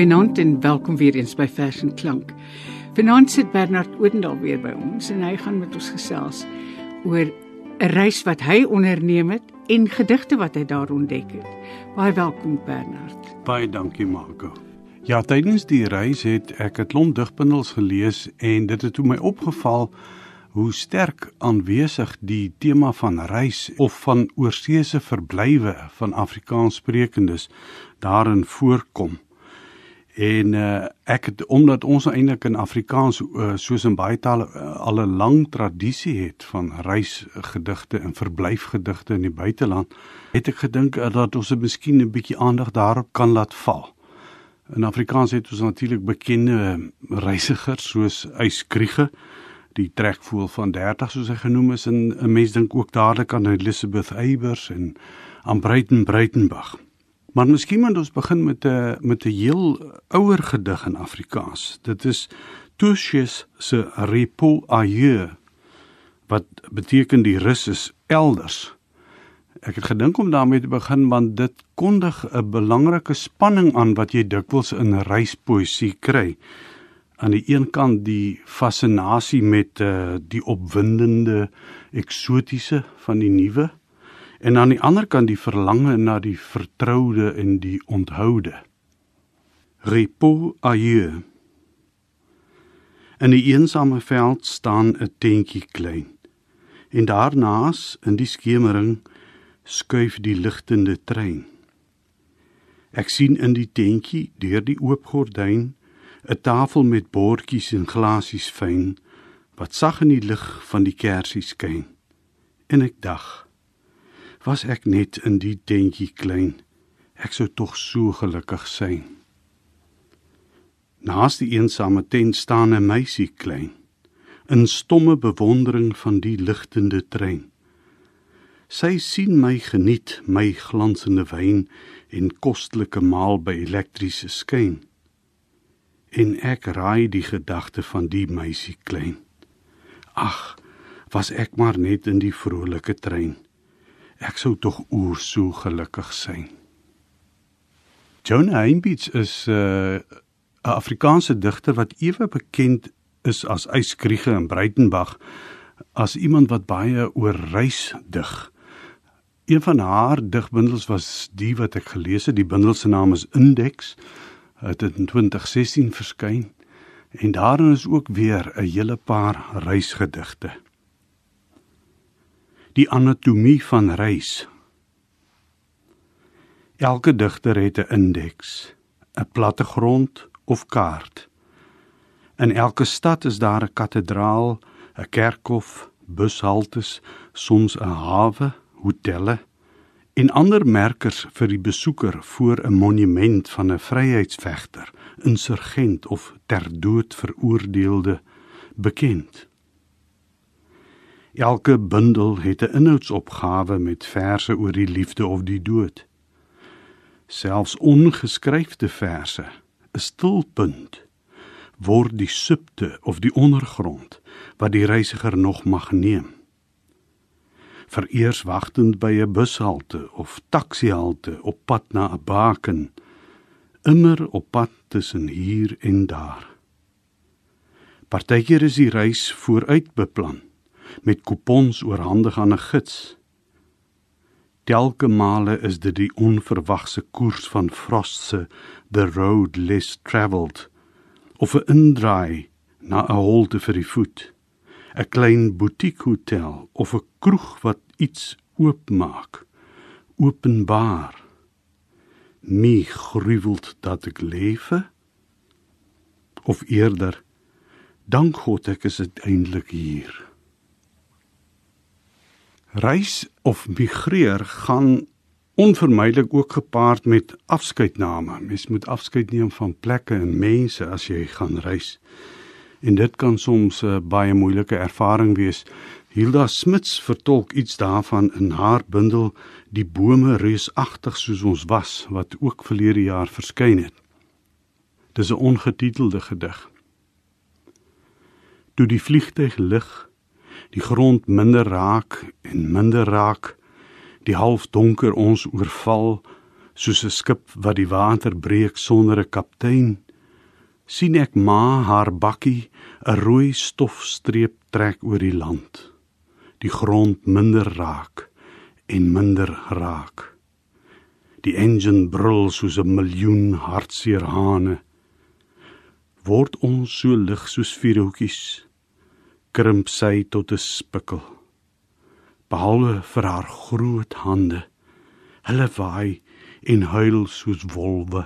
Goeienaand en welkom weer eens by Fashion Klank. Vanaand sit Bernard Oudendal weer by ons en hy gaan met ons gesels oor 'n reis wat hy onderneem het en gedigte wat hy daar ontdek het. Baie welkom Bernard. Baie dankie Marco. Ja, tydens die reis het ek 'n klomp digbundels gelees en dit het toe my opgeval hoe sterk aanwesig die tema van reis of van oorseese verblywe van Afrikaanssprekendes daarin voorkom. En uh, ek het omdat ons eintlik in Afrikaans uh, soos in baie tale uh, al 'n lang tradisie het van reisgedigte en verblyfgedigte in die buiteland, het ek gedink uh, dat ons dit miskien 'n bietjie aandag daarop kan laat val. In Afrikaans het ons natuurlik bekende reisigers soos Eyskriege, die trekvoel van 30 soos hy genoem is en 'n mens dink ook dadelik aan Elizabeth Eybers en aan Breiten Breitenberg. Maar miskien moet ons begin met 'n met 'n heel ouer gedig in Afrikaans. Dit is Touches se Repos ailleurs wat beteken die rus is elders. Ek het gedink om daarmee te begin want dit kondig 'n belangrike spanning aan wat jy dikwels in reispoesie kry. Aan die een kant die fascinasie met uh, die opwindende eksotiese van die nuwe en aan die ander kant die verlange na die vertroude en die onthoude. Repos ailleurs. In die eensame veld staan 'n tentjie klein. En daarnaas in die skemering skuif die ligtende trein. Ek sien in die tentjie deur die oop gordyn 'n tafel met bordjies en glasies fyn wat sag in die lig van die kersie skyn. En ek dink was ek net in die tentjie klein. Ek sou tog so gelukkig sein. Naas die eensame tent staan 'n meisie klein, in stomme bewondering van die ligtende trein. Sy sien my geniet my glansende wyn en kostelike maal by elektriese skyn. En ek raai die gedagte van die meisie klein. Ag, was ek maar net in die vrolike trein ek sou tog oor so gelukkig sein. Jonah Heinbeats is 'n uh, Afrikaanse digter wat ewe bekend is as Eyskriege in Breitenberg as iemand wat baie oor reis dig. Een van haar digbundels was die wat ek gelees het, die bundel se naam is Index. Het in 2016 verskyn en daarin is ook weer 'n hele paar reisgedigte die anatomie van reis. Elke digter het 'n indeks, 'n plattegrond of kaart. In elke stad is daar 'n kathedraal, 'n kerkhof, bushaltes, soms 'n hawe, hotelle en ander merkers vir die besoeker voor 'n monument van 'n vryheidsvegter, insurgent of ter dood veroordeelde bekend. Elke bundel het 'n inhoudsopgawe met verse oor die liefde of die dood. Selfs ongeskryfde verse, 'n stilpunt, word die subte of die ondergrond wat die reisiger nog mag neem. Vereers wagtend by 'n bushalte of taksihalte op pad na 'n baken, immer op pad tussen hier en daar. Partykeer is die reis vooruit beplan met kupons oorhandig aan 'n gids. Telke male is dit die onverwagse koers van Frost se The Road Less Travelled of 'n indraai na 'n holte vir die voet. 'n Klein butiek hotel of 'n kroeg wat iets oopmaak. Openbaar. My gruwelt dat ek lewe of eerder dank God ek is uiteindelik hier. Reis of migreer gaan onvermydelik ook gepaard met afskeidname. Mens moet afskeid neem van plekke en mense as jy gaan reis. En dit kan soms 'n uh, baie moeilike ervaring wees. Hilda Smits vertolk iets daarvan in haar bundel Die bome reusagtig soos ons was wat ook verlede jaar verskyn het. Dis 'n ongetitelde gedig. Toe die vliegtyg lig, die grond minder raak en minder raak, die halfdonker ons oorval soos 'n skip wat die water breek sonder 'n kaptein sien ek ma haar bakkie 'n rooi stofstreep trek oor die land. Die grond minder raak en minder raak. Die engine brul soos 'n miljoen hartseer hane word ons so lig soos vierhoutjies krimp sy tot 'n spikkel. Behalwe vir haar groot hande hulle waai en huil soos wolwe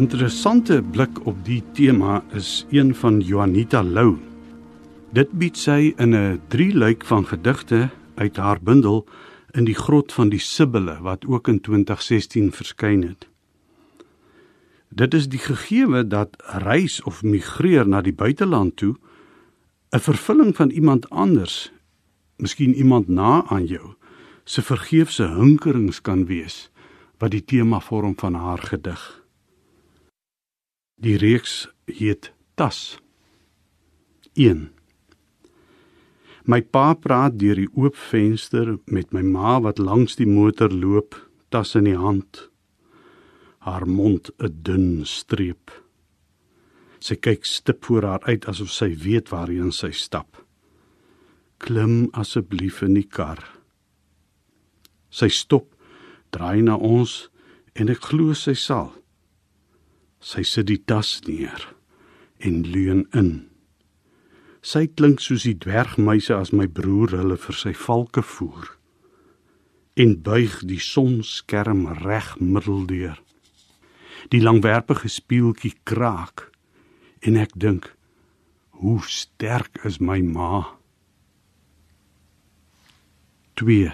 Interessante blik op die tema is een van Juanita Lou. Dit bied sy in 'n drieluik van gedigte uit haar bundel in die grot van die Sibbele wat ook in 2016 verskyn het. Dit is die gegewe dat reis of migreer na die buiteland toe 'n vervulling van iemand anders, miskien iemand na aan jou, se vergeefse hinkerings kan wees wat die tema vorm van haar gedig. Die reeks heet Tas. 1. My pa praat deur die oop venster met my ma wat langs die motor loop, tas in die hand. Haar mond 'n dun streep. Sy kyk stip voor haar uit asof sy weet waarheen sy stap. Klim asseblief in die kar. Sy stop, draai na ons en ek glo sy sal. Sy sit die tas neer en leun in. Sy klink soos die dwergmeise as my broer hulle vir sy valke voer en buig die sonskerm reg middeldeur. Die langwerpige spieeltjie kraak en ek dink hoe sterk is my ma. 2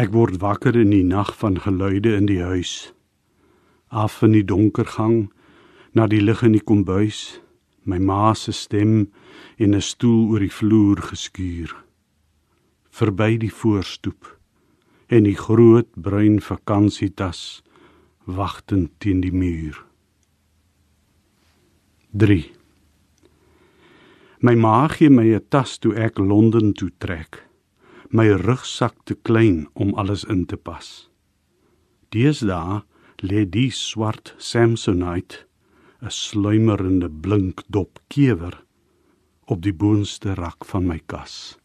Ek word wakker in die nag van geluide in die huis af in die donker gang na die lig in die kombuis my ma se stem in 'n stoel oor die vloer geskuur verby die voorstoep en die groot bruin vakansietas wagtend teen die muur 3 My ma gee my 'n tas toe ek Londen toe trek. My rugsak te klein om alles in te pas. Deesdae lê die swart Samsonite, 'n sluimerende blink dop kewer op die boonste rak van my kas.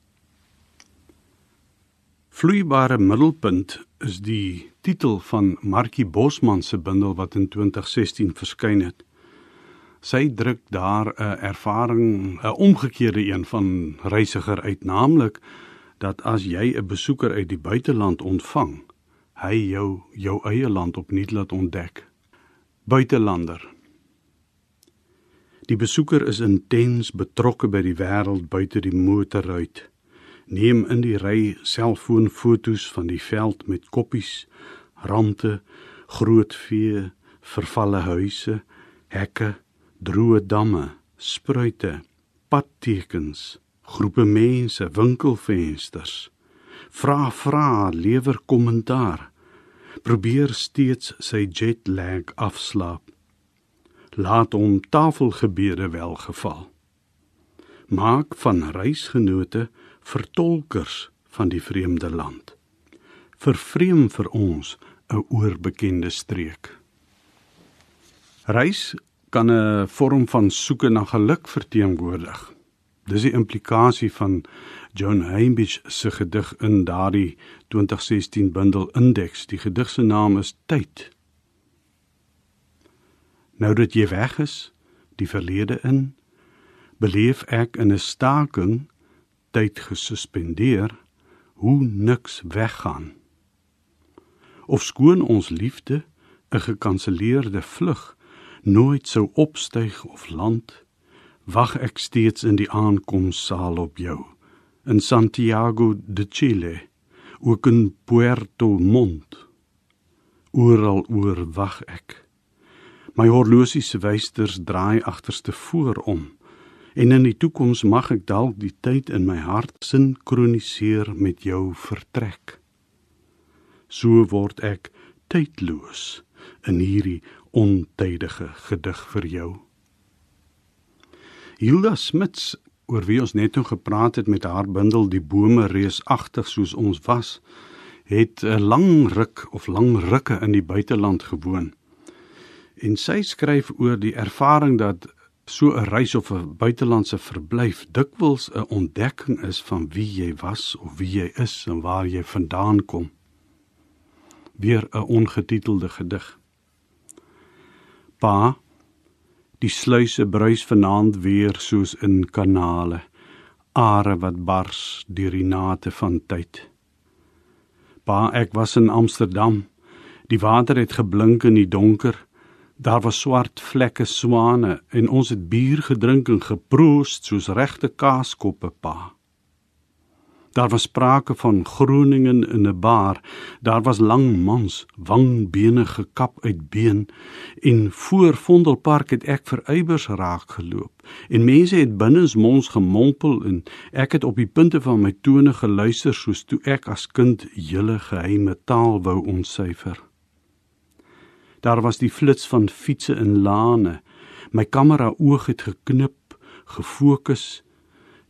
Vloeibare middelpunt is die titel van Markie Bosman se bundel wat in 2016 verskyn het. Sy druk daar 'n ervaring, 'n omgekeerde een van reisiger uit, naamlik dat as jy 'n besoeker uit die buiteland ontvang, hy jou jou eie land opnuut laat ontdek. Buitelander. Die besoeker is intens betrokke by die wêreld buite die motorruit. Neem in die ry selfoonfoto's van die veld met koppies, rande, groot vee, vervalle huise, hekke droë damme, spruite, padtekens, groepe mense, winkelvensters. Vra vra, lewer kommentaar. Probeer steeds sy jetlag afslaap. Laat hom tafelgebede welgeval. Maak van reisgenote vertolkers van die vreemde land. Vervreem vir ons 'n oorbekende streek. Reis kan 'n vorm van soeke na geluk verteenwoordig. Dis die implikasie van John Hamish se gedig in daardie 2016 bundel Index. Die gedig se naam is Tyd. Nou dat jy weg is, die verlede in, beleef ek in 'n staking tyd gesuspendeer hoe niks weggaan. Of skoon ons liefde 'n gekanselleerde vlug nooit sou opstyg of land, wag ek steeds in die aankomsaal op jou in Santiago de Chile, ook in Puerto Montt. Oral oor wag ek. My horlosie se wysters draai agterste voor om en in die toekoms mag ek dalk die tyd in my hart sinkroniseer met jou vertrek. So word ek tydloos in hierdie ontydige gedig vir jou. Hilda Smits, oor wie ons net nou gepraat het met haar bundel Die bome reusagtig soos ons was, het 'n lang ruk of lang rukke in die buiteland gewoon. En sy skryf oor die ervaring dat so 'n reis of 'n buitelandse verblyf dikwels 'n ontdekking is van wie jy was of wie jy is en waar jy vandaan kom. Weer 'n ongetitelde gedig. Pa, die sluise bruis vanaand weer soos in kanale, are wat bars deur die nate van tyd. Pa, ek was in Amsterdam. Die water het geblink in die donker. Daar was swart vlekke swane en ons het bier gedrink en geproost soos regte kaaskoppe, pa. Daar was sprake van Groningen in 'n bar. Daar was lang mans, wangbene gekap uit been en voor Vondelpark het ek vir eibers raak geloop. En mense het binnens mons gemompel en ek het op die punte van my tone geluister soos toe ek as kind julle geheime taal wou ontsyfer. Daar was die flits van fietsse in lane. My kamera oog het geknip, gefokus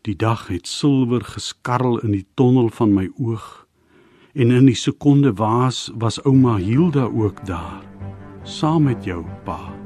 Die dag het silwer geskarrel in die tonnel van my oog. En in die sekonde waas was ouma Hilda ook daar saam met jou pa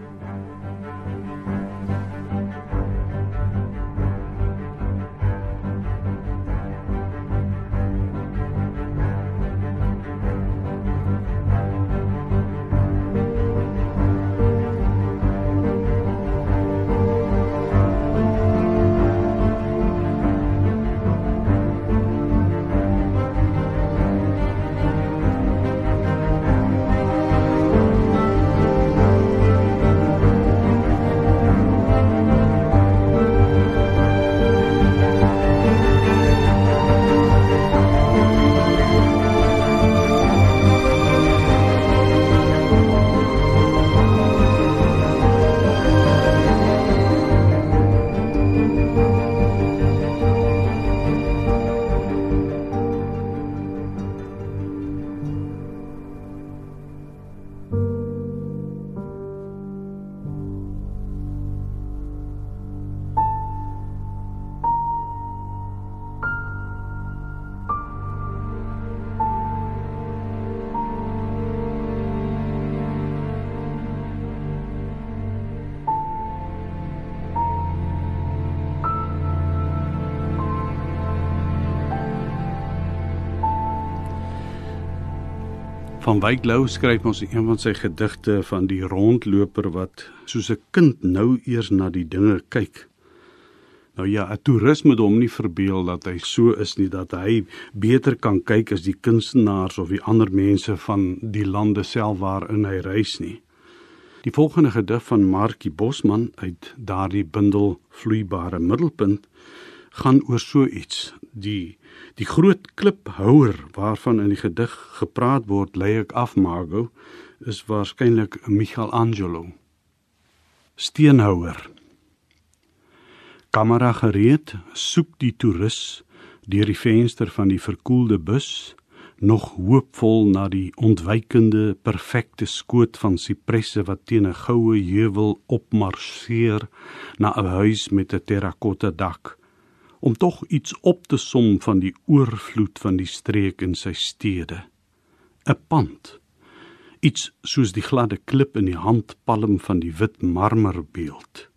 Van Wyk Lou skryf ons een van sy gedigte van die rondloper wat soos 'n kind nou eers na die dinge kyk. Nou ja, 'n toerist moet hom nie verbeel dat hy so is nie dat hy beter kan kyk as die kunstenaars of die ander mense van die lande self waarin hy reis nie. Die volgende gedig van Markie Bosman uit daardie bundel Vloeibare Middelpunt gaan oor so iets. Die die groot kliphouer waarvan in die gedig gepraat word, lei ek af Margo, is waarskynlik Michelangelo. Steenhouer. Kamera gereed, soek die toerus deur die venster van die verkoelde bus nog hoopvol na die ontwykende perfekte skoot van sipresse wat teen 'n goue heuwel opmarseer na 'n huis met 'n terrakotta dak om tog iets op te som van die oorvloed van die streek in sy stede 'n pand iets soos die gladde klip in die handpalm van die wit marmerbeeld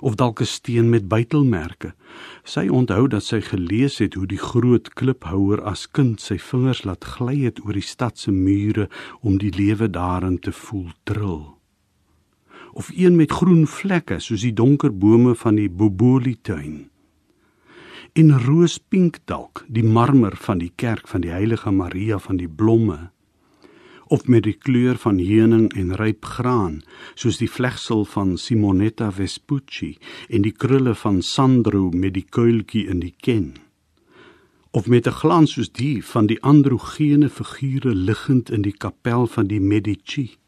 of dalk 'n steen met buitelmerke. Sy onthou dat sy gelees het hoe die groot kliphouer as kind sy vingers laat gly het oor die stad se mure om die lewe daarin te voel trill. Of een met groen vlekke soos die donker bome van die Boboli tuin. In roospink dalk die marmer van die kerk van die heilige Maria van die blomme of met die kleur van heuning en ryp graan soos die vlegsel van Simonetta Vespucci en die krulle van Sandro met die kuiltjie in die ken of met 'n glans soos die van die androgene figure liggend in die kapel van die Medici.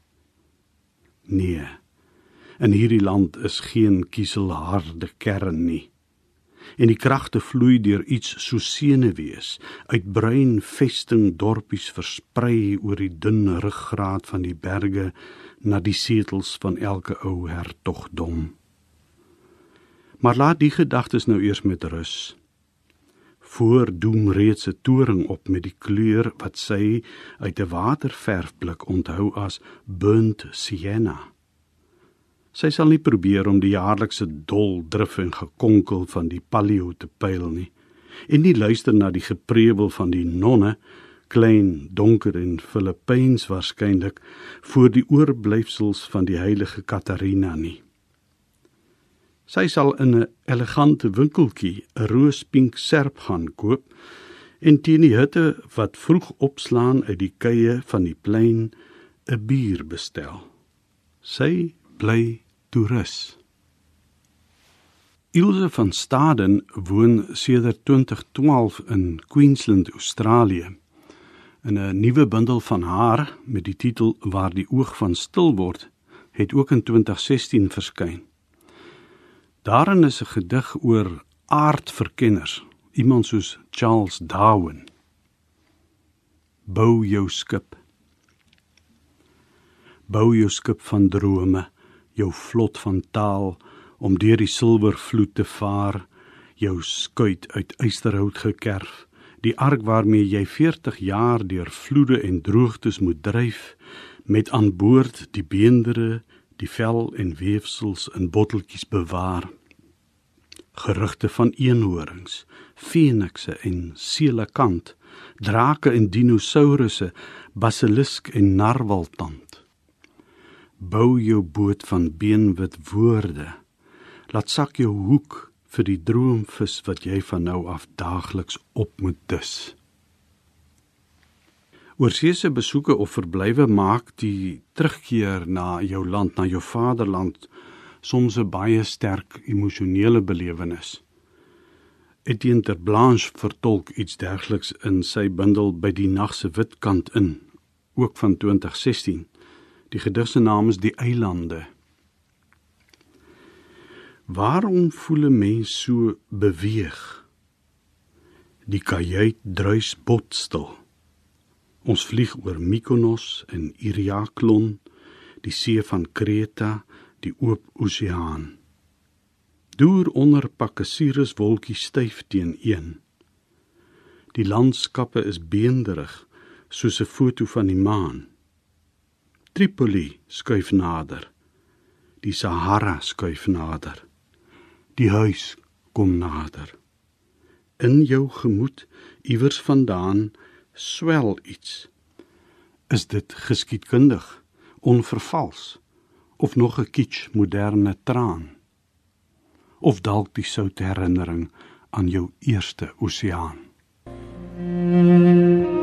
Nee in hierdie land is geen kieselharde kern nie en die kragte vloei deur iets so senuwees. Uit bruin vesting dorpies versprei oor die dun ruggraat van die berge na die setels van elke ou hertogdom. Maar laat die gedagtes nou eers met rus. Voor doem reeds 'n toring op met die kleur wat sy uit 'n waterverfblik onthou as burnt sienna Sy sal nie probeer om die jaarlikse dol drif en gekonkel van die palio te pyl nie en nie luister na die geprewel van die nonne klein donker en Filippyns waarskynlik voor die oorblyfsels van die heilige Katarina nie. Sy sal in 'n elegante winkeltjie 'n roospink serp gaan koop en teen die hitte wat vroeg opslaan uit die kuie van die plein 'n bier bestel. Sy bly toerus. Ilse van Staden woon sedert 2012 in Queensland, Australië. In 'n nuwe bundel van haar met die titel Waar die oog van stil word, het ook in 2016 verskyn. Daarin is 'n gedig oor aardverkenners, iemand soos Charles Darwin. Bou jou skip. Bou jou skip van drome jou vlot van taal om deur die silwervloed te vaar, jou skuit uit ysterhout gekerf, die ark waarmee jy 40 jaar deur vloede en droogtes moet dryf, met aan boord die beendere, die vel en weefsels in botteltjies bewaar. Gerugte van eenhorings, fenikse en selekant, drake en dinosourusse, basilisk en narwaltand bou jou boot van beenwit woorde. Laat sak jou hoek vir die droomvis wat jy van nou af daagliks op moet dis. Oorseese besoeke of verblywe maak die terugkeer na jou land, na jou vaderland soms 'n baie sterk emosionele belewenis. Etienne ter Blanche vertolk iets dergeliks in sy bundel by die nag se wit kant in, ook van 2016. Die gedig se naam is Die Eilande. Waarom voel 'n mens so beweeg? Die kajuit druis botstil. Ons vlieg oor Mykonos en Iriaklon, die see van Kreta, die oop oseaan. Deur onder pakke Sirius wolkie styf teen-een. Die landskappe is beenderig soos 'n foto van die maan. Tripoli skuif nader. Die Sahara skuif nader. Die huis kom nader. In jou gemoed iewers vandaan swel iets. Is dit geskiedkundig, onvervals of nog 'n kitsch moderne traan? Of dalk die soute herinnering aan jou eerste oseaan? Mm -hmm.